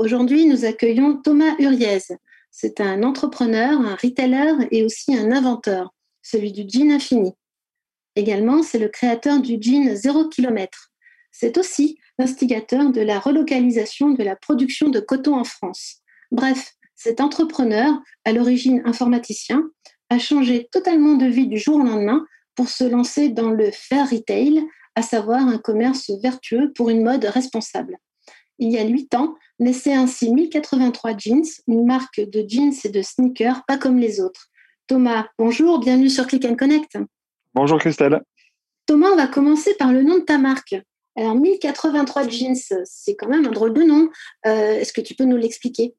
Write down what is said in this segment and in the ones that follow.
Aujourd'hui, nous accueillons Thomas Uriez. C'est un entrepreneur, un retailer et aussi un inventeur, celui du jean infini. Également, c'est le créateur du jean 0 km. C'est aussi l'instigateur de la relocalisation de la production de coton en France. Bref, cet entrepreneur, à l'origine informaticien, a changé totalement de vie du jour au lendemain pour se lancer dans le fair retail, à savoir un commerce vertueux pour une mode responsable. Il y a huit ans, naissait ainsi 1083 Jeans, une marque de jeans et de sneakers pas comme les autres. Thomas, bonjour, bienvenue sur Click and Connect. Bonjour Christelle. Thomas, on va commencer par le nom de ta marque. Alors 1083 Jeans, c'est quand même un drôle de nom. Euh, est-ce que tu peux nous l'expliquer?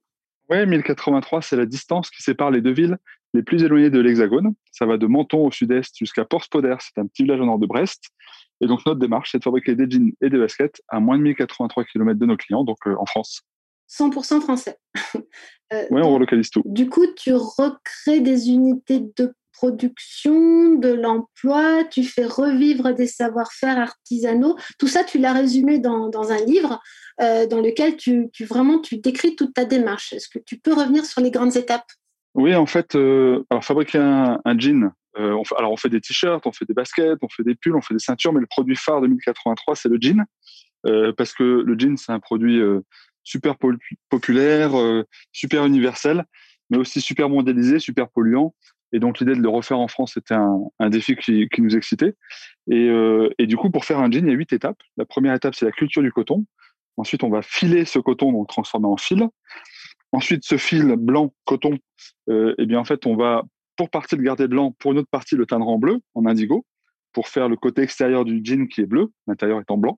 Oui, 1083, c'est la distance qui sépare les deux villes les plus éloignées de l'Hexagone. Ça va de Menton au sud-est jusqu'à Port-Spoder, c'est un petit village au nord de Brest. Et donc notre démarche, c'est de fabriquer des jeans et des baskets à moins de 1083 km de nos clients, donc euh, en France. 100% français. euh, oui, on relocalise tout. Du coup, tu recrées des unités de production, de l'emploi, tu fais revivre des savoir-faire artisanaux. Tout ça, tu l'as résumé dans, dans, un livre euh, dans lequel tu, tu, vraiment tu décris toute ta démarche. Est-ce que tu peux revenir sur les grandes étapes? Oui, en fait, euh, alors fabriquer un, un jean, euh, alors on fait des t-shirts, on fait des baskets, on fait des pulls, on fait des ceintures, mais le produit phare de 1083, c'est le jean, euh, parce que le jean, c'est un produit euh, super populaire, super universel, mais aussi super mondialisé, super polluant. Et donc l'idée de le refaire en France, c'était un, défi qui, nous excitait. Et, et, du coup, pour faire un jean, il y a huit étapes. La première étape, c'est la culture du coton. Ensuite, on va filer ce coton, donc transformer en fil. Ensuite, ce fil blanc coton, eh bien en fait, on va pour partie le garder blanc, pour une autre partie le teindre en bleu, en indigo, pour faire le côté extérieur du jean qui est bleu, l'intérieur étant blanc.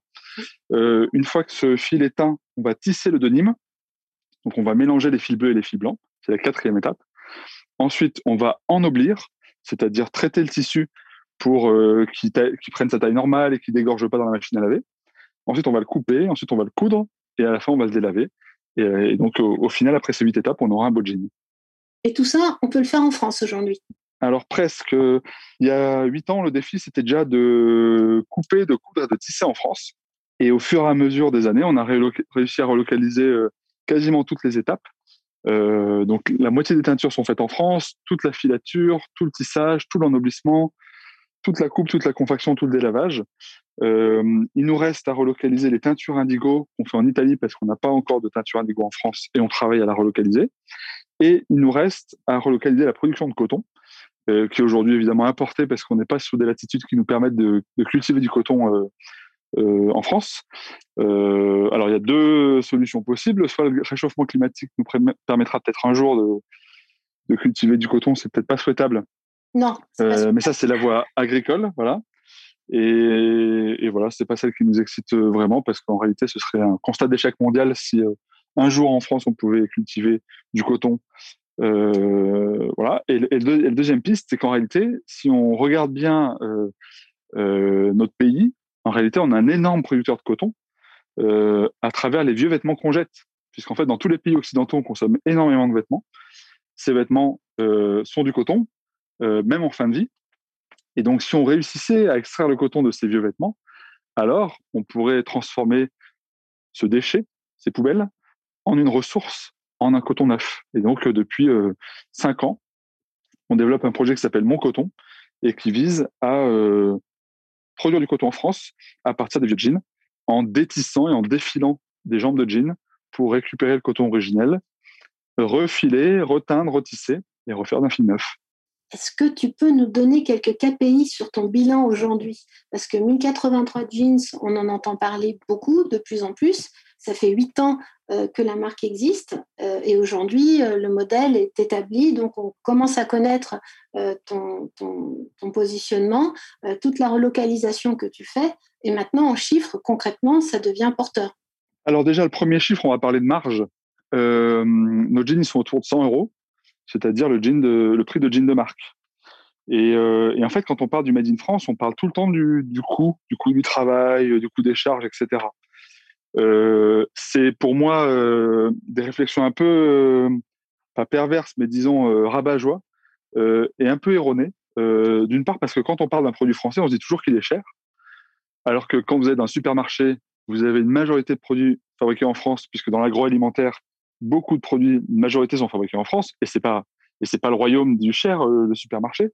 Euh, une fois que ce fil est teint, on va tisser le denim. Donc on va mélanger les fils bleus et les fils blancs. C'est la quatrième étape. Ensuite, on va ennoblir, c'est-à-dire traiter le tissu pour euh, qu'il qu prenne sa taille normale et qu'il dégorge pas dans la machine à laver. Ensuite, on va le couper. Ensuite, on va le coudre. Et à la fin, on va le délaver. Et, et donc, au, au, final, après ces huit étapes, on aura un beau jean. Et tout ça, on peut le faire en France aujourd'hui Alors presque. Il y a huit ans, le défi, c'était déjà de couper, de coudre et de tisser en France. Et au fur et à mesure des années, on a réussi à relocaliser quasiment toutes les étapes. Euh, donc la moitié des teintures sont faites en France, toute la filature, tout le tissage, tout l'ennoblissement, toute la coupe, toute la confection, tout le délavage. Euh, il nous reste à relocaliser les teintures indigo qu'on fait en Italie parce qu'on n'a pas encore de teinture indigo en France et on travaille à la relocaliser. Et il nous reste à relocaliser la production de coton, euh, qui est aujourd'hui évidemment importée parce qu'on n'est pas sur des latitudes qui nous permettent de, de cultiver du coton euh, euh, en France. Alors il y a deux solutions possibles. Soit le réchauffement climatique nous permettra peut-être un jour de, de cultiver du coton, c'est peut-être pas souhaitable. Non. Mais ça c'est la voie agricole, voilà. Et, et voilà, c'est pas celle qui nous excite vraiment parce qu'en réalité ce serait un constat d'échec mondial si un jour en France on pouvait cultiver du coton. Euh, voilà. Et, et, le, deuxième piste, c'est qu'en réalité, si on regarde bien euh, euh, notre pays, en réalité, on a un énorme producteur de coton à travers les vieux vêtements qu'on jette. Puisqu'en fait, dans tous les pays occidentaux, on consomme énormément de vêtements. Ces vêtements sont du coton, même en fin de vie. Et donc, si on réussissait à extraire le coton de ces vieux vêtements, alors on pourrait transformer ce déchet, ces poubelles, en une ressource, en un coton neuf. Et donc, depuis euh, cinq ans, on développe un projet qui s'appelle Mon Coton et qui vise à euh, produire du coton en France à partir des vieux jeans, en détissant et en défilant des jambes de jeans pour récupérer le coton originel, refiler, reteindre, retisser et refaire d'un fil neuf. Est-ce que tu peux nous donner quelques KPI sur ton bilan aujourd'hui? Parce que 1083 jeans, on en entend parler beaucoup, de plus en plus. Ça fait huit ans euh, que la marque existe euh, et aujourd'hui, euh, le modèle est établi. Donc, on commence à connaître ton, ton, positionnement, toute la relocalisation que tu fais. Et maintenant, en chiffres, concrètement, ça devient porteur. Alors déjà, le premier chiffre, on va parler de marge. Nos jeans, sont autour de 100 euros, c'est-à-dire le, prix de jean de marque. Et, euh, et, en fait, quand on parle du Made in France, on parle tout le temps du, coût, du coût du travail, du coût des charges, etc. Euh, c'est pour moi euh, des réflexions un peu, pas perverses, mais disons rabat-joie, et un peu erronées. D'une part, parce que quand on parle d'un produit français, on se dit toujours qu'il est cher, alors que quand vous êtes dans un supermarché, vous avez une majorité de produits fabriqués en France, puisque dans l'agroalimentaire, beaucoup de produits, une majorité sont fabriqués en France, et c'est pas pas le royaume du cher, le supermarché.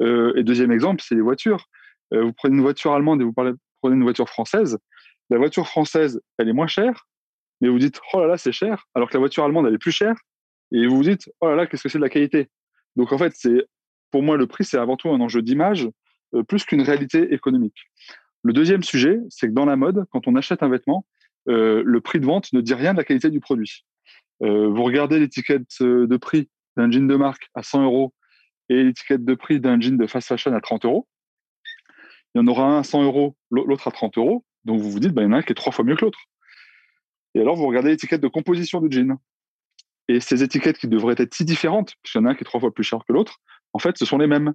Euh, et deuxième exemple, c'est les voitures. Euh, vous prenez une voiture allemande et vous prenez une voiture française. La voiture française, elle est moins chère, mais vous dites, oh là là, c'est cher, alors que la voiture allemande, elle est plus chère. Et vous vous dites, oh là là, qu'est-ce que c'est de la qualité? Donc en fait, pour moi, le prix, c'est avant tout un enjeu d'image, euh, plus qu'une réalité économique. Le deuxième sujet, c'est que dans la mode, quand on achète un vêtement, euh, le prix de vente ne dit rien de la qualité du produit. Euh, vous regardez l'étiquette de prix d'un jean de marque à 100 euros et l'étiquette de prix d'un jean de fast fashion à 30 euros. Il y en aura un à 100 euros, l'autre à 30 euros. Donc vous vous dites, bah, il y en a un qui est trois fois mieux que l'autre. Et alors vous regardez l'étiquette de composition du jean. Et ces étiquettes qui devraient être si différentes, puisqu'il y en a un qui est trois fois plus cher que l'autre, en fait, ce sont les mêmes.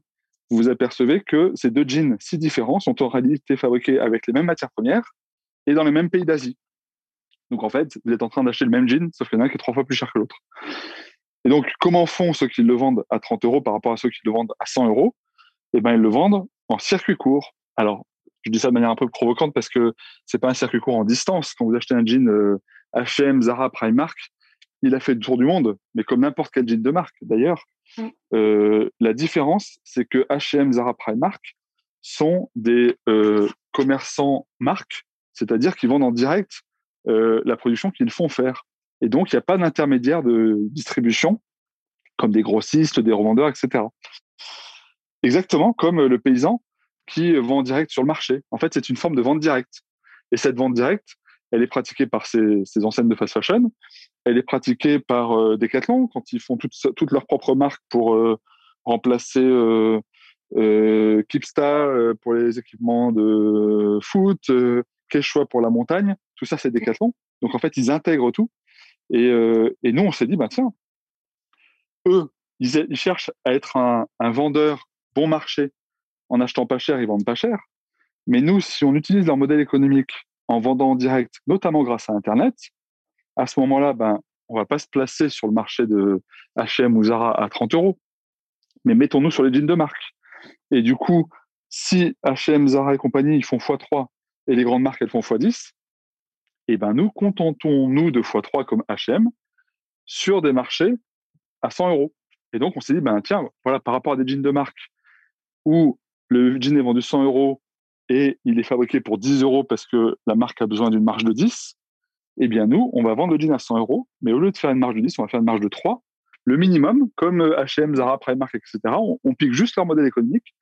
Vous vous apercevez que ces deux jeans si différents sont en réalité fabriqués avec les mêmes matières premières et dans les mêmes pays d'Asie. Donc en fait, vous êtes en train d'acheter le même jean, sauf qu'il y en a un qui est trois fois plus cher que l'autre. Et donc, comment font ceux qui le vendent à 30 euros par rapport à ceux qui le vendent à 100 euros? Eh bien, ils le vendent en circuit court. Alors, je dis ça de manière un peu provocante parce que c'est pas un circuit court en distance. Quand vous achetez un jean euh, H&M, Zara, Primark, il a fait le tour du monde, mais comme n'importe quel jean de marque d'ailleurs. Euh, la différence, c'est que H&M, Zara, Primark sont des euh, commerçants marques, c'est-à-dire qu'ils vendent en direct euh, la production qu'ils font faire. Et donc, il n'y a pas d'intermédiaire de distribution, comme des grossistes, des revendeurs, etc. Exactement comme le paysan qui vend en direct sur le marché. En fait, c'est une forme de vente directe. Et cette vente directe, elle est pratiquée par ces, enseignes de fast fashion. Elle est pratiquée par euh, Decathlon quand ils font toutes, leurs propres marques pour euh, remplacer euh, euh Kipsta euh, pour les équipements de foot, euh, Quechua pour la montagne. Tout ça, c'est Decathlon. Donc, en fait, ils intègrent tout. Et, et nous, on s'est dit, bah, tiens, eux, ils, cherchent à être un, vendeur bon marché. En achetant pas cher, ils vendent pas cher. Mais nous, si on utilise leur modèle économique en vendant en direct, notamment grâce à Internet, à ce moment-là, ben, on va pas se placer sur le marché de H&M ou Zara à 30 euros, mais mettons-nous sur les jeans de marque. Et du coup, si H&M, Zara et compagnie ils font x3 et les grandes marques elles font x10, et eh ben nous contentons-nous de x3 comme H&M sur des marchés à 100 euros. Et donc on s'est dit ben tiens voilà par rapport à des jeans de marque où le jean est vendu 100 euros et il est fabriqué pour 10 euros parce que la marque a besoin d'une marge de 10, eh bien nous, on va vendre le jean à 100 euros, mais au lieu de faire une marge de 10, on va faire une marge de 3, le minimum, comme H&M, Zara, Primark, etc. On, pique juste leur modèle économique,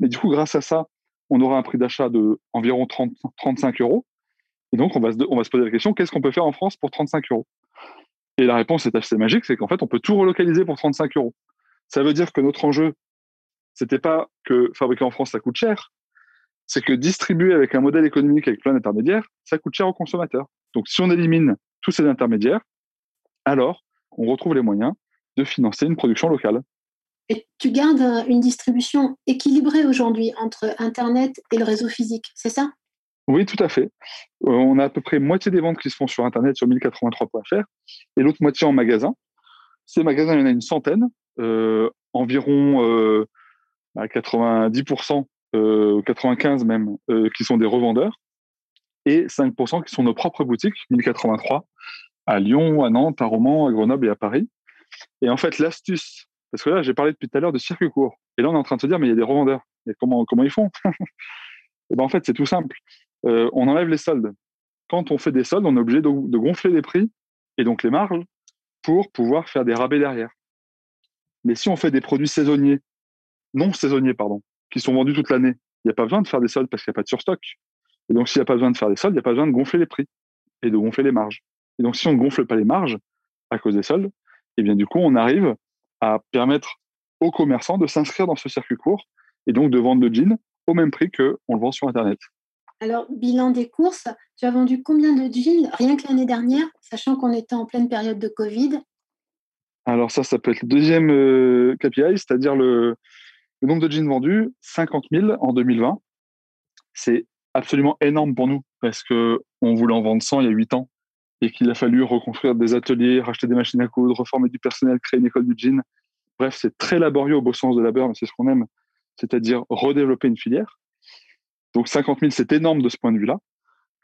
mais du coup, grâce à ça, on aura un prix d'achat de environ 30, 35 euros. Et donc, on va, se, poser la question, qu'est-ce qu'on peut faire en France pour 35 euros? Et la réponse est assez magique, c'est qu'en fait, on peut tout relocaliser pour 35 euros. Ça veut dire que notre enjeu, c'était pas que fabriquer en France, ça coûte cher, c'est que distribuer avec un modèle économique avec plein d'intermédiaires, ça coûte cher aux consommateurs. Donc, si on élimine tous ces intermédiaires, alors on retrouve les moyens de financer une production locale. Et tu gardes une distribution équilibrée aujourd'hui entre Internet et le réseau physique, c'est ça? Oui, tout à fait. On a à peu près moitié des ventes qui se font sur Internet, sur 1083.fr, et l'autre moitié en magasin. Ces magasins, il y en a une centaine, euh, environ euh, 90% euh, 95 même, euh, qui sont des revendeurs, et 5% qui sont nos propres boutiques, 1083, à Lyon, à Nantes, à Romans, à Grenoble et à Paris. Et en fait, l'astuce, parce que là, j'ai parlé depuis tout à l'heure de circuit court, et là, on est en train de se dire, mais il y a des revendeurs, comment, ils font? Et ben, En fait, c'est tout simple. Euh, on enlève les soldes. Quand on fait des soldes, on est obligé de, de gonfler les prix, et donc les marges, pour pouvoir faire des rabais derrière. Mais si on fait des produits saisonniers, non saisonniers, pardon, qui sont vendus toute l'année. Il n'y a pas besoin de faire des soldes parce qu'il n'y a pas de surstock. Et donc, s'il n'y a pas besoin de faire des soldes, il n'y a pas besoin de gonfler les prix et de gonfler les marges. Et donc, si on ne gonfle pas les marges à cause des soldes, eh bien, du coup, on arrive à permettre aux commerçants de s'inscrire dans ce circuit court et donc de vendre le jean au même prix qu'on le vend sur Internet. Alors, bilan des courses, tu as vendu combien de jeans rien que l'année dernière, sachant qu'on était en pleine période de Covid? Alors ça, ça peut être le deuxième euh, KPI, c'est-à-dire le, nombre de jeans vendus, 50 000 en 2020. C'est absolument énorme pour nous parce qu'on voulait en vendre 100 il y a 8 ans et qu'il a fallu reconstruire des ateliers, racheter des machines à coudre, reformer du personnel, créer une école du jean. Bref, c'est très laborieux au beau sens de labeur, mais c'est ce qu'on aime, c'est-à-dire redévelopper une filière. Donc 50 000, c'est énorme de ce point de vue-là.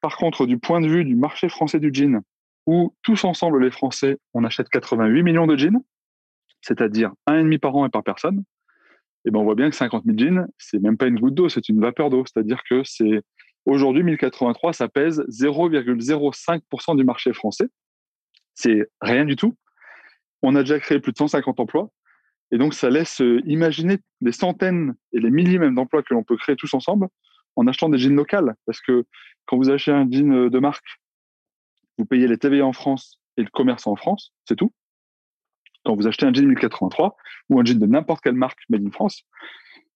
Par contre, du point de vue du marché français du jean, où tous ensemble, les Français, on achète 88 millions de jeans, c'est-à-dire un et demi par an et par personne, et ben on voit bien que 50 000 jeans, c'est même pas une goutte d'eau, c'est une vapeur d'eau. C'est-à-dire que c'est aujourd'hui 1083, ça pèse 0,05% du marché français. C'est rien du tout. On a déjà créé plus de 150 emplois. Et donc, ça laisse euh, imaginer des centaines et des milliers même d'emplois que l'on peut créer tous ensemble en achetant des jeans locales. Parce que quand vous achetez un jean euh, de marque, vous payez les TVA en France et le commerce en France, c'est tout quand vous achetez un jean 1083 ou un jean de n'importe quelle marque made in France,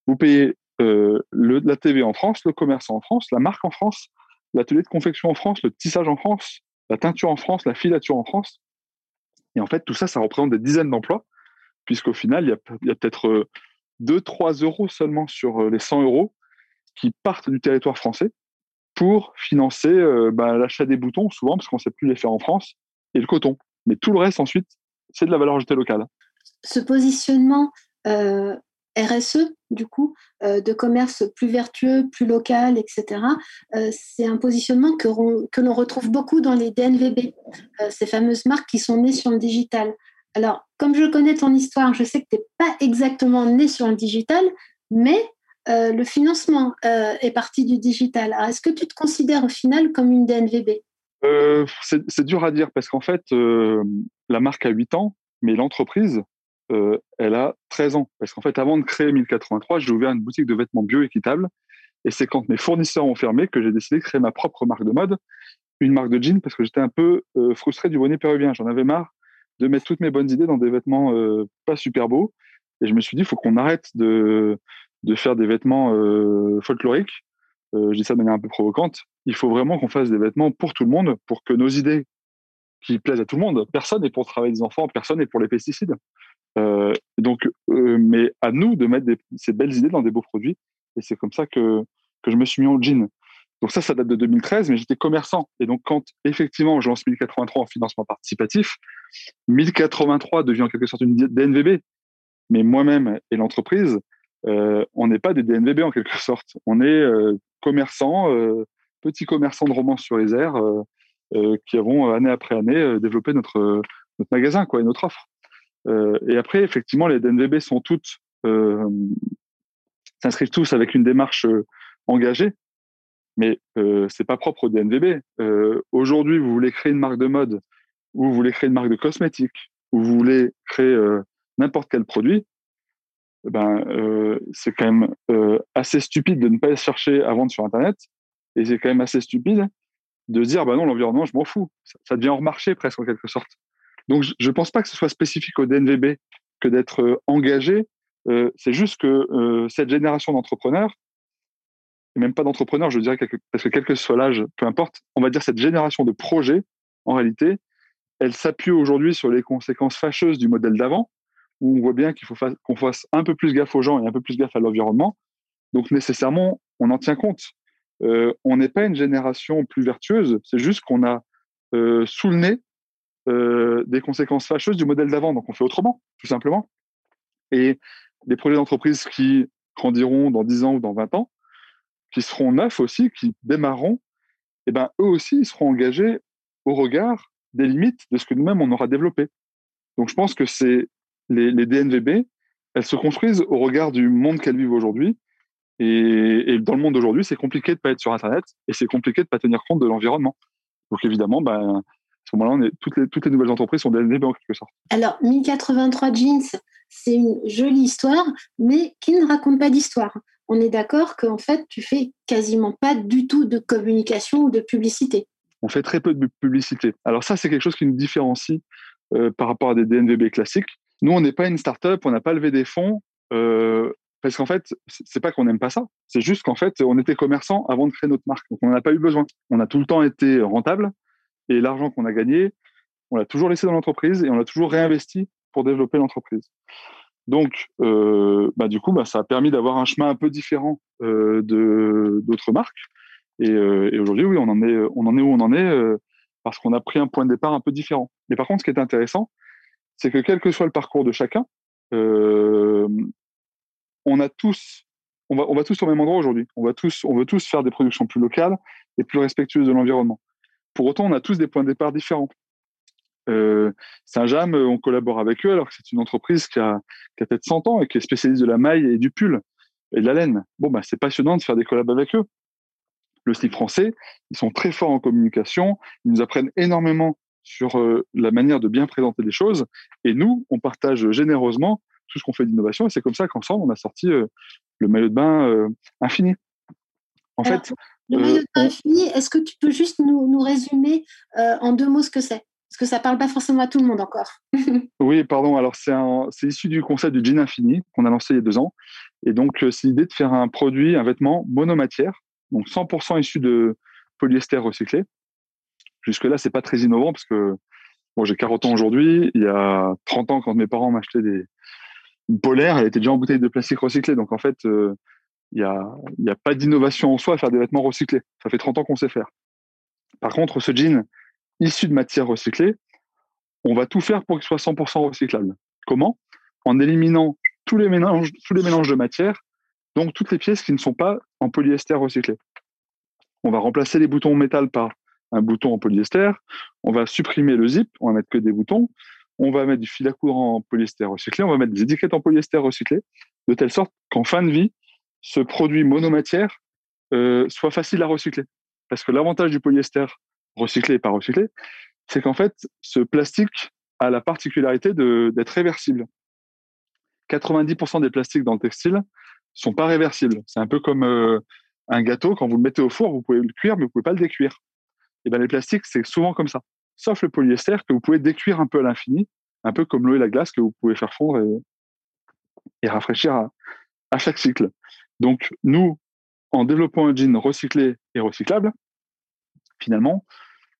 vous payez euh, la TV en France, le commerce en France, la marque en France, l'atelier de confection en France, le tissage en France, la teinture en France, la filature en France. Et en fait, tout ça, ça représente des dizaines d'emplois, puisqu'au final, il y a, peut-être 2-3 euh, euros seulement sur les 100 euros qui partent du territoire français pour financer bah, l'achat des boutons, souvent, parce qu'on ne sait plus les faire en France, et le coton. Mais tout le reste, ensuite, c'est de la valeur ajoutée locale. Ce positionnement euh, RSE, du coup, euh, de commerce plus vertueux, plus local, etc., euh, c'est un positionnement que, que l'on retrouve beaucoup dans les DNVB, ces fameuses marques qui sont nées sur le digital. Alors, comme je connais ton histoire, je sais que tu n'es pas exactement né sur le digital, mais le financement est parti du digital. est-ce que tu te considères au final comme une DNVB euh, c'est dur à dire parce qu'en fait, euh, la marque a 8 ans, mais l'entreprise, euh, elle a 13 ans. Parce qu'en fait, avant de créer 1083, j'ai ouvert une boutique de vêtements bio-équitables. Et c'est quand mes fournisseurs ont fermé que j'ai décidé de créer ma propre marque de mode, une marque de jeans, parce que j'étais un peu frustré du bonnet péruvien. J'en avais marre de mettre toutes mes bonnes idées dans des vêtements pas super beaux. Et je me suis dit, il faut qu'on arrête de, de faire des vêtements folkloriques. je dis ça de manière un peu provocante il faut vraiment qu'on fasse des vêtements pour tout le monde, pour que nos idées qui plaisent à tout le monde, personne n'est pour travailler des enfants, personne n'est pour les pesticides. Euh, donc, euh, mais à nous de mettre ces belles idées dans des beaux produits. Et c'est comme ça que, que je me suis mis en jean. Donc ça, ça date de 2013, mais j'étais commerçant. Et donc quand effectivement je lance 1083 en financement participatif, 1083 devient en quelque sorte une DNVB. Mais moi-même et l'entreprise, euh, on n'est pas des DNVB en quelque sorte. On est commerçant, petits commerçants de romans sur les airs euh, euh, qui avons année après année euh, développé notre, magasin quoi, et notre offre. et après, effectivement, les DNVB sont toutes s'inscrivent tous avec une démarche engagée, mais euh, c'est pas propre au DNVB. Aujourd'hui, vous voulez créer une marque de mode, ou vous voulez créer une marque de cosmétiques, ou vous voulez créer n'importe quel produit, eh ben, c'est quand même assez stupide de ne pas chercher à vendre sur Internet et c'est quand même assez stupide de dire, bah non, l'environnement, je m'en fous. Ça, devient hors marché presque en quelque sorte. Donc, je ne pense pas que ce soit spécifique au DNVB que d'être euh, engagé. Euh, c'est juste que euh, cette génération d'entrepreneurs, et même pas d'entrepreneurs, je dirais, parce que quel que soit l'âge, peu importe, on va dire cette génération de projets, en réalité, elle s'appuie aujourd'hui sur les conséquences fâcheuses du modèle d'avant, où on voit bien qu'il faut qu'on fasse un peu plus gaffe aux gens et un peu plus gaffe à l'environnement. Donc nécessairement, on en tient compte. Euh, on n'est pas une génération plus vertueuse, c'est juste qu'on a euh, sous le nez euh, des conséquences fâcheuses du modèle d'avant, donc on fait autrement, tout simplement. Et des projets d'entreprise qui grandiront dans 10 ans ou dans 20 ans, qui seront neufs aussi, qui démarreront, eh ben, eux aussi, ils seront engagés au regard des limites de ce que nous-mêmes, on aura développé. Donc je pense que c'est les, les DNVB, elles se construisent au regard du monde qu'elles vivent aujourd'hui et, dans le monde d'aujourd'hui, c'est compliqué de pas être sur Internet et c'est compliqué de pas tenir compte de l'environnement. Donc évidemment, ben, à ce moment-là, toutes, les, toutes les nouvelles entreprises sont des en quelque sorte. Alors, 1083 Jeans, c'est une jolie histoire, mais qui ne raconte pas d'histoire. On est d'accord qu'en fait, tu fais quasiment pas du tout de communication ou de publicité. On fait très peu de publicité. Alors ça, c'est quelque chose qui nous différencie euh, par rapport à des DNVB classiques. Nous, on n'est pas une start-up, on n'a pas levé des fonds. Euh, parce qu'en fait, c'est pas qu'on n'aime pas ça, c'est juste qu'en fait, on était commerçant avant de créer notre marque, donc on n'en a pas eu besoin. On a tout le temps été rentable et l'argent qu'on a gagné, on l'a toujours laissé dans l'entreprise et on l'a toujours réinvesti pour développer l'entreprise. Donc, euh, bah, du coup, bah, ça a permis d'avoir un chemin un peu différent euh, de d'autres marques. Et, et aujourd'hui, oui, on en est, on en est où on en est parce qu'on a pris un point de départ un peu différent. Mais par contre, ce qui est intéressant, c'est que quel que soit le parcours de chacun, euh, on a tous, on va, on va tous au même endroit aujourd'hui. On va tous, on veut tous faire des productions plus locales et plus respectueuses de l'environnement. Pour autant, on a tous des points de départ différents. Euh, Saint-James, on collabore avec eux alors que c'est une entreprise qui a, qui a peut-être 100 ans et qui est spécialiste de la maille et du pull et de la laine. Bon, bah, c'est passionnant de faire des collabs avec eux. Le slip français, ils sont très forts en communication, ils nous apprennent énormément sur euh, la manière de bien présenter des choses. Et nous, on partage généreusement tout ce qu'on fait d'innovation. Et c'est comme ça qu'ensemble, on a sorti euh, le maillot de bain euh, infini. En fait, le maillot de bain infini, est-ce que tu peux juste nous, nous résumer en deux mots ce que c'est? Parce que ça parle pas forcément à tout le monde encore. oui, pardon. Alors, c'est issu du concept du jean infini qu'on a lancé il y a deux ans. Et donc, c'est l'idée de faire un produit, un vêtement monomatière, donc 100% issu de polyester recyclé. Jusque-là, c'est pas très innovant parce que bon, j'ai 40 ans aujourd'hui. Il y a 30 ans, quand mes parents m'achetaient des une polaire, elle était déjà en bouteille de plastique recyclé. Donc, en fait, euh, il n'y a, a pas d'innovation en soi à faire des vêtements recyclés. Ça fait 30 ans qu'on sait faire. Par contre, ce jean issu de matière recyclée, on va tout faire pour qu'il soit 100% recyclable. Comment? En éliminant tous les mélanges, tous les mélanges de matière, donc toutes les pièces qui ne sont pas en polyester recyclé. On va remplacer les boutons métal par un bouton en polyester. On va supprimer le zip, on va mettre que des boutons. On va mettre du fil à courant en polyester recyclé. On va mettre des étiquettes en polyester recyclé, de telle sorte qu'en fin de vie, ce produit monomatière euh, soit facile à recycler. Parce que l'avantage du polyester recyclé et pas recyclé, c'est qu'en fait, ce plastique a la particularité d'être réversible. 90% des plastiques dans le textile sont pas réversibles. C'est un peu comme euh, un gâteau, quand vous le mettez au four, vous pouvez le cuire, mais vous pouvez pas le décuire. Et ben les plastiques, c'est souvent comme ça. Sauf le polyester que vous pouvez décuire un peu à l'infini, un peu comme l'eau et la glace que vous pouvez faire fondre et, rafraîchir à, à, chaque cycle. Donc nous, en développant un jean recyclé et recyclable, finalement,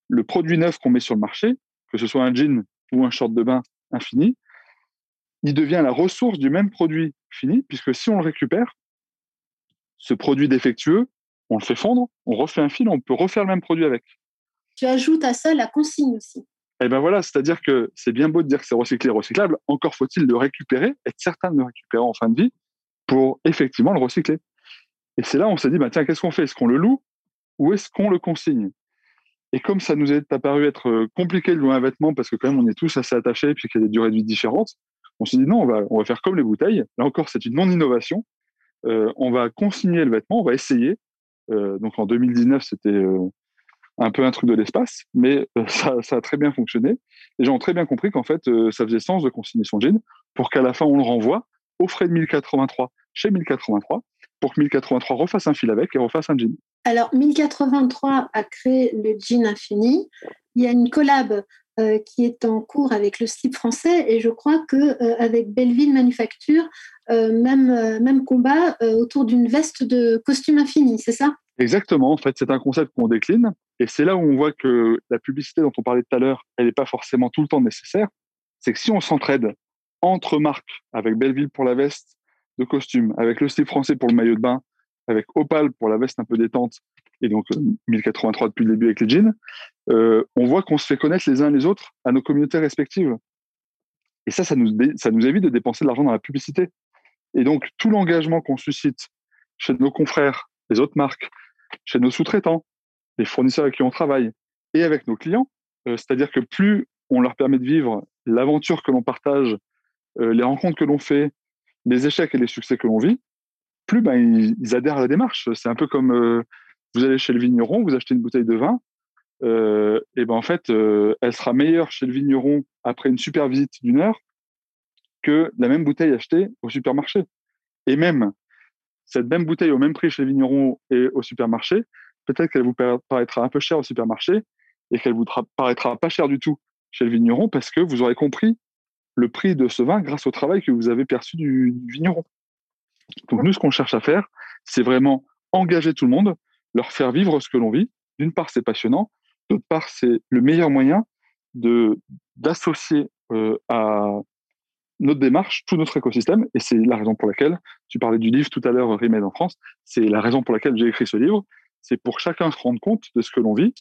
le produit neuf qu'on met sur le marché, que ce soit un jean ou un short de bain infini, il devient la ressource du même produit fini, puisque si on le récupère, ce produit défectueux, on le fait fondre, on refait un fil, on peut refaire le même produit avec. Tu ajoutes à ça la consigne aussi. Eh ben voilà, c'est-à-dire que c'est bien beau de dire que c'est recyclé, recyclable, encore faut-il le récupérer, être certain de le récupérer en fin de vie pour effectivement le recycler. Et c'est là où on s'est dit, bah, tiens, qu'est-ce qu'on fait? Est-ce qu'on le loue ou est-ce qu'on le consigne? Et comme ça nous est apparu être euh, compliqué de louer un vêtement parce que quand même on est tous assez attachés puis qu'il y a des durées de vie différentes, on s'est dit non, on va, faire comme les bouteilles. Là encore, c'est une non-innovation. Euh, on va consigner le vêtement, on va essayer. Euh, donc en 2019, c'était un peu un truc de l'espace, mais euh, ça, ça, a très bien fonctionné. Les gens ont très bien compris qu'en fait, euh, ça faisait sens de consigner son jean pour qu'à la fin, on le renvoie au frais de 1083 chez 1083 pour que 1083 refasse un fil avec et refasse un jean. Alors, 1083 a créé le jean infini. Il y a une collab euh, qui est en cours avec le slip français et je crois que euh, avec Belleville Manufacture, euh, même, même combat autour d'une veste de costume infini, c'est ça? Exactement, en fait, c'est un concept qu'on décline et c'est là où on voit que la publicité dont on parlait tout à l'heure, elle n'est pas forcément tout le temps nécessaire. C'est que si on s'entraide entre marques, avec Belleville pour la veste de costume, avec le slip français pour le maillot de bain, avec Opal pour la veste un peu détente, et donc 1083 depuis le début avec les jeans, euh, on voit qu'on se fait connaître les uns les autres à nos communautés respectives. Et ça, ça nous évite de dépenser de l'argent dans la publicité. Et donc, tout l'engagement qu'on suscite chez nos confrères, les autres marques, chez nos sous-traitants, les fournisseurs avec qui on travaille, et avec nos clients, euh, c'est-à-dire que plus on leur permet de vivre l'aventure que l'on partage, euh, les rencontres que l'on fait, les échecs et les succès que l'on vit, plus ben, ils, adhèrent à la démarche. C'est un peu comme euh, vous allez chez le vigneron, vous achetez une bouteille de vin, et ben en fait, elle sera meilleure chez le vigneron après une super visite d'une heure que la même bouteille achetée au supermarché. Et même cette même bouteille au même prix chez le vigneron et au supermarché, peut-être qu'elle vous paraîtra un peu chère au supermarché et qu'elle vous paraîtra pas chère du tout chez le vigneron parce que vous aurez compris le prix de ce vin grâce au travail que vous avez perçu du, vigneron. Donc nous, ce qu'on cherche à faire, c'est vraiment engager tout le monde, leur faire vivre ce que l'on vit. D'une part, c'est passionnant. D'autre part, c'est le meilleur moyen d'associer euh, à notre démarche tout notre écosystème. Et c'est la raison pour laquelle, tu parlais du livre tout à l'heure, Remède en France, c'est la raison pour laquelle j'ai écrit ce livre. C'est pour chacun se rendre compte de ce que l'on vit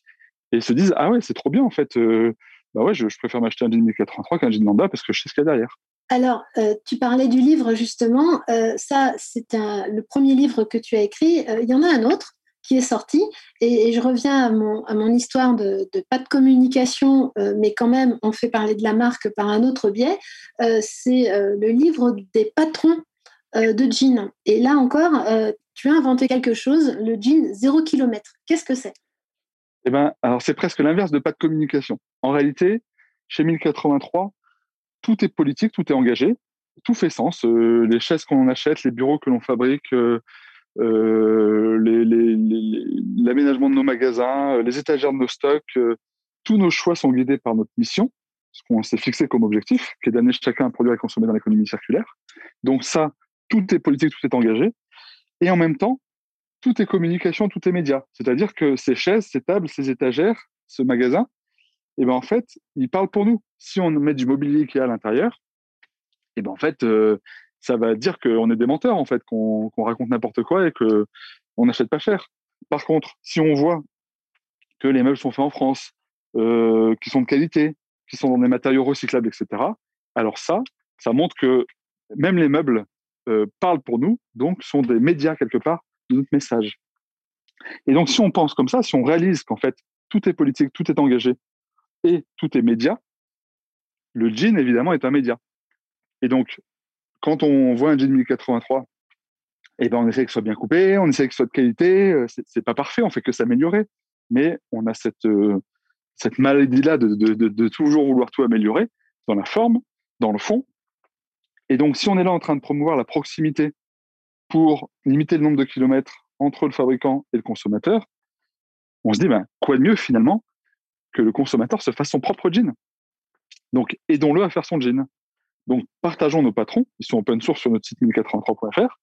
et se dise Ah ouais, c'est trop bien en fait. Euh, bah ouais, je, préfère m'acheter un jean 1083 qu'un jean lambda parce que je sais ce qu'il y a derrière. Alors, euh, tu parlais du livre justement. Euh, ça, c'est le premier livre que tu as écrit. Il y en a un autre qui est sorti. Et, je reviens à mon, à mon histoire de, pas de communication, mais quand même, on fait parler de la marque par un autre biais. c'est le livre des patrons de jeans. Et là encore, tu as inventé quelque chose, le jean zéro kilomètre. Qu'est-ce que c'est? Eh ben, alors c'est presque l'inverse de pas de communication. En réalité, chez 1083, tout est politique, tout est engagé, tout fait sens. Euh, les chaises qu'on achète, les bureaux que l'on fabrique, euh, euh, l'aménagement de nos magasins, les étagères de nos stocks, tous nos choix sont guidés par notre mission, ce qu'on s'est fixé comme objectif, qui est d'amener chacun à produire et consommer dans l'économie circulaire. Donc ça, tout est politique, tout est engagé. Et en même temps, tout est communication, tout est média. C'est-à-dire que ces chaises, ces tables, ces étagères, ce magasin, eh ben en fait, ils parlent pour nous. Si on met du mobilier qui est à l'intérieur, eh ben en fait, euh, ça va dire qu'on est des menteurs, en fait, qu'on raconte n'importe quoi et que on n'achète pas cher. Par contre, si on voit que les meubles sont faits en France, euh, qui sont de qualité, qui sont dans des matériaux recyclables, etc., alors ça, ça montre que même les meubles parlent pour nous, donc sont des médias quelque part de notre message. Et donc, si on pense comme ça, si on réalise qu'en fait, tout est politique, tout est engagé et tout est média, le jean, évidemment, est un média. Et donc, quand on voit un jean 1083, eh ben, on essaie qu'il soit bien coupé, on essaie qu'il soit de qualité. Euh, c'est pas parfait, on fait que s'améliorer. Mais on a cette, euh, maladie-là de, toujours vouloir tout améliorer dans la forme, dans le fond. Et donc, si on est là en train de promouvoir la proximité pour limiter le nombre de kilomètres entre le fabricant et le consommateur, on se dit, ben, quoi de mieux finalement que le consommateur se fasse son propre jean Donc, aidons-le à faire son jean. Donc, partageons nos patrons, ils sont open source sur notre site 1083.fr,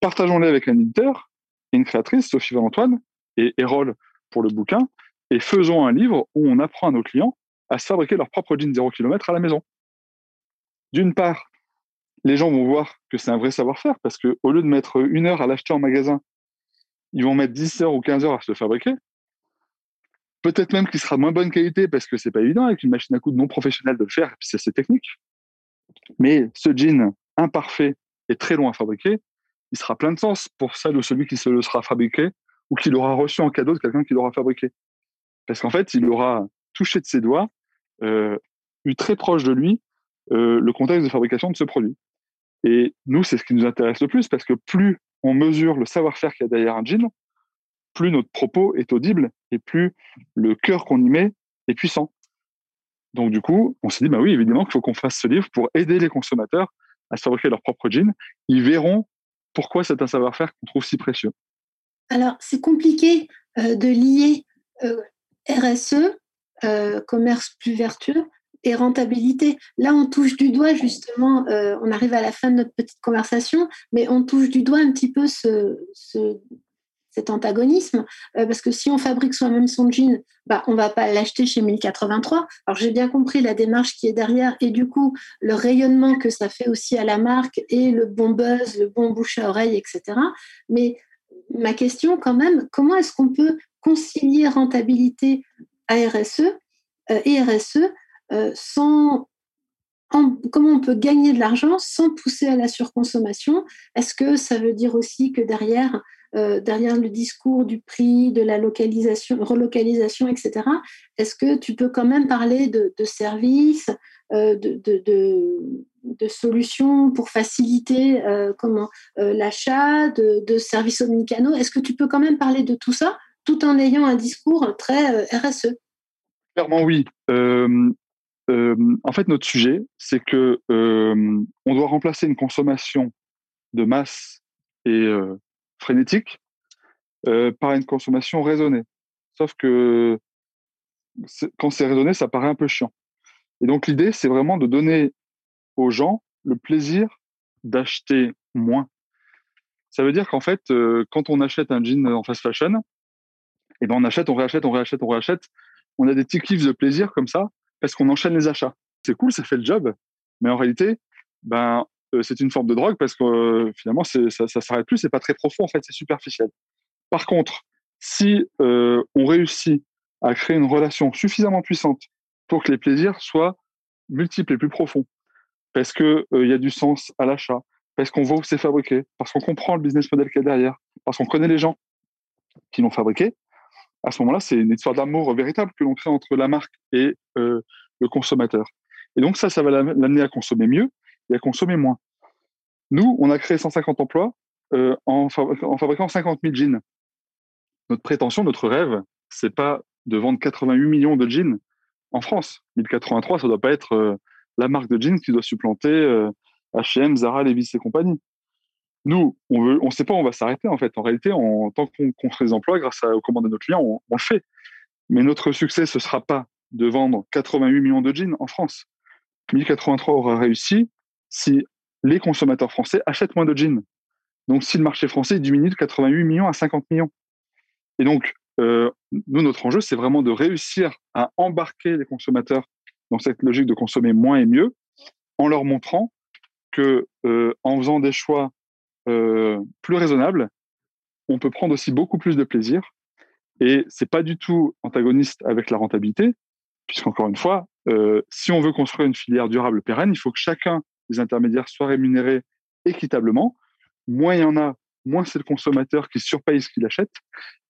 partageons-les avec un éditeur et une créatrice, Sophie Valentoine et Erol pour le bouquin, et faisons un livre où on apprend à nos clients à se fabriquer leur propre jean 0 km à la maison. D'une part, les gens vont voir que c'est un vrai savoir-faire parce qu'au lieu de mettre une heure à l'acheter en magasin, ils vont mettre 10 heures ou 15 heures à se le fabriquer. Peut-être même qu'il sera de moins bonne qualité parce que c'est pas évident avec une machine à coudre non professionnelle de le faire, et puis c'est assez technique. Mais ce jean imparfait et très long à fabriquer, il sera plein de sens pour celle ou celui qui se le sera fabriqué ou qui l'aura reçu en cadeau de quelqu'un qui l'aura fabriqué. Parce qu'en fait, il aura touché de ses doigts, euh, eu très proche de lui euh, le contexte de fabrication de ce produit. Et nous, c'est ce qui nous intéresse le plus parce que plus on mesure le savoir-faire qu'il y a derrière un jean, plus notre propos est audible et plus le cœur qu'on y met est puissant. Donc du coup, on s'est dit, bah oui, évidemment qu'il faut qu'on fasse ce livre pour aider les consommateurs à fabriquer leur propre jean. Ils verront pourquoi c'est un savoir-faire qu'on trouve si précieux. Alors, c'est compliqué euh, de lier euh, RSE, euh, commerce plus vertueux, et rentabilité. Là, on touche du doigt justement, euh, on arrive à la fin de notre petite conversation, mais on touche du doigt un petit peu ce, cet antagonisme, euh, parce que si on fabrique soi-même son jean, bah, on va pas l'acheter chez 1083. Alors j'ai bien compris la démarche qui est derrière et du coup le rayonnement que ça fait aussi à la marque et le bon buzz, le bon bouche à oreille, etc. Mais ma question quand même, comment est-ce qu'on peut concilier rentabilité ARSE euh, et RSE euh, sans comment on peut gagner de l'argent sans pousser à la surconsommation? Est-ce que ça veut dire aussi que derrière, euh, derrière le discours du prix, de la localisation, relocalisation, etc., est-ce que tu peux quand même parler de, services, euh, de, de, solutions pour faciliter comment l'achat, de, services omnicanaux Est-ce que tu peux quand même parler de tout ça tout en ayant un discours très RSE Clairement oui. En fait, notre sujet, c'est que euh, on doit remplacer une consommation de masse et euh, frénétique par une consommation raisonnée. Sauf que quand c'est raisonné, ça paraît un peu chiant. Et donc l'idée, c'est vraiment de donner aux gens le plaisir d'acheter moins. Ça veut dire qu'en fait, quand on achète un jean en fast fashion, et ben on achète, on réachète, on réachète, on réachète. On a des petits kiffs de plaisir comme ça parce qu'on enchaîne les achats. C'est cool, ça fait le job, mais en réalité, ben c'est une forme de drogue parce que finalement ça, ça s'arrête plus, c'est pas très profond en fait, c'est superficiel. Par contre, si on réussit à créer une relation suffisamment puissante pour que les plaisirs soient multiples et plus profonds, parce qu'il il y a du sens à l'achat, parce qu'on voit où c'est fabriqué, parce qu'on comprend le business model qu'il y a derrière, parce qu'on connaît les gens qui l'ont fabriqué, à ce moment-là, c'est une histoire d'amour véritable que l'on crée entre la marque et euh, le consommateur. Et donc ça, ça va l'amener à consommer mieux et à consommer moins. Nous, on a créé 150 emplois euh, en, fabriquant 50 000 jeans. Notre prétention, notre rêve, c'est pas de vendre 88 millions de jeans en France. 1083, ça doit pas être euh, la marque de jeans qui doit supplanter H&M, Zara, Levi's et compagnie. Nous, on on sait pas où on va s'arrêter en fait. En réalité, en tant qu'on crée des emplois grâce aux commandes de nos clients, on, le fait. Mais notre succès, ce sera pas de vendre 88 millions de jeans en France. 1083 aura réussi si les consommateurs français achètent moins de jeans. Donc, si le marché français diminue de 88 millions à 50 millions. Et donc, euh, nous, notre enjeu, c'est vraiment de réussir à embarquer les consommateurs dans cette logique de consommer moins et mieux, en leur montrant que euh, en faisant des choix euh, plus raisonnable, on peut prendre aussi beaucoup plus de plaisir. Et c'est pas du tout antagoniste avec la rentabilité, puisqu'encore une fois, euh, si on veut construire une filière durable pérenne, il faut que chacun des intermédiaires soit rémunéré équitablement. Moins il y en a, moins c'est le consommateur qui surpaye ce qu'il achète.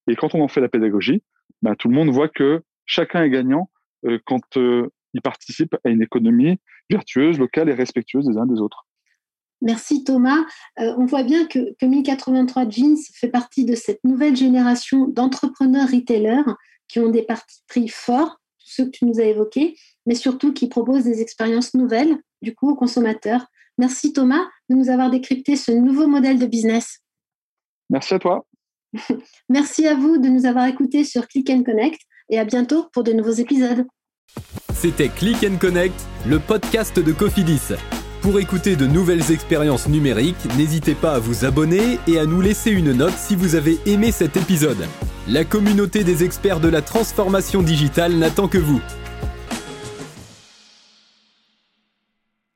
Et quand on en fait la pédagogie, bah, tout le monde voit que chacun est gagnant euh, quand il participe à une économie vertueuse, locale et respectueuse des uns des autres. Merci Thomas. Euh, on voit bien que, 1083 Jeans fait partie de cette nouvelle génération d'entrepreneurs retailers qui ont des partis pris forts, tous ceux que tu nous as évoqués, mais surtout qui proposent des expériences nouvelles, du coup, aux consommateurs. Merci Thomas de nous avoir décrypté ce nouveau modèle de business. Merci à toi. Merci à vous de nous avoir écoutés sur Click and Connect et à bientôt pour de nouveaux épisodes. C'était Click and Connect, le podcast de Cofidis. Pour écouter de nouvelles expériences numériques, n'hésitez pas à vous abonner et à nous laisser une note si vous avez aimé cet épisode. La communauté des experts de la transformation digitale n'attend que vous.